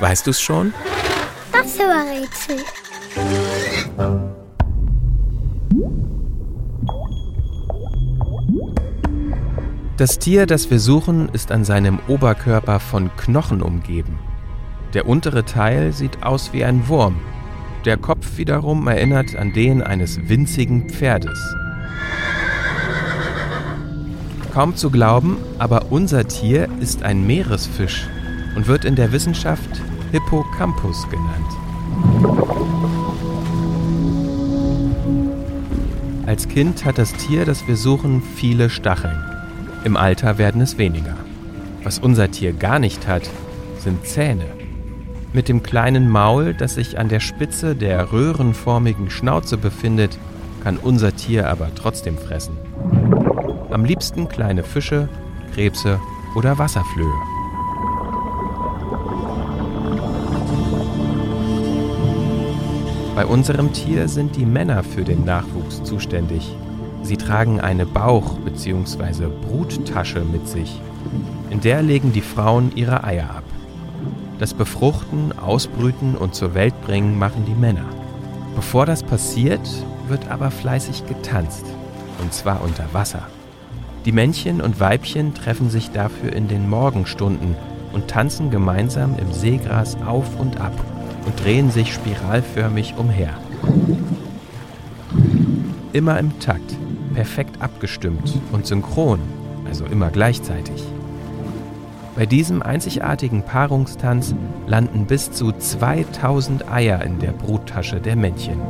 Weißt du's schon? Das Rätsel. Das Tier, das wir suchen, ist an seinem Oberkörper von Knochen umgeben. Der untere Teil sieht aus wie ein Wurm. Der Kopf wiederum erinnert an den eines winzigen Pferdes. Kaum zu glauben, aber unser Tier ist ein Meeresfisch und wird in der Wissenschaft Hippocampus genannt. Als Kind hat das Tier, das wir suchen, viele Stacheln. Im Alter werden es weniger. Was unser Tier gar nicht hat, sind Zähne. Mit dem kleinen Maul, das sich an der Spitze der röhrenförmigen Schnauze befindet, kann unser Tier aber trotzdem fressen. Am liebsten kleine Fische, Krebse oder Wasserflöhe. Bei unserem Tier sind die Männer für den Nachwuchs zuständig. Sie tragen eine Bauch- bzw. Bruttasche mit sich. In der legen die Frauen ihre Eier ab. Das Befruchten, Ausbrüten und zur Welt bringen machen die Männer. Bevor das passiert, wird aber fleißig getanzt. Und zwar unter Wasser. Die Männchen und Weibchen treffen sich dafür in den Morgenstunden und tanzen gemeinsam im Seegras auf und ab und drehen sich spiralförmig umher. Immer im Takt perfekt abgestimmt und synchron, also immer gleichzeitig. Bei diesem einzigartigen Paarungstanz landen bis zu 2000 Eier in der Bruttasche der Männchen.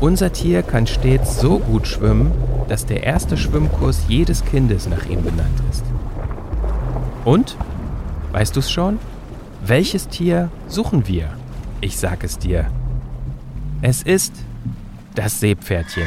Unser Tier kann stets so gut schwimmen, dass der erste Schwimmkurs jedes Kindes nach ihm benannt ist. Und? Weißt du's schon? Welches Tier suchen wir? Ich sag es dir. Es ist das Seepferdchen.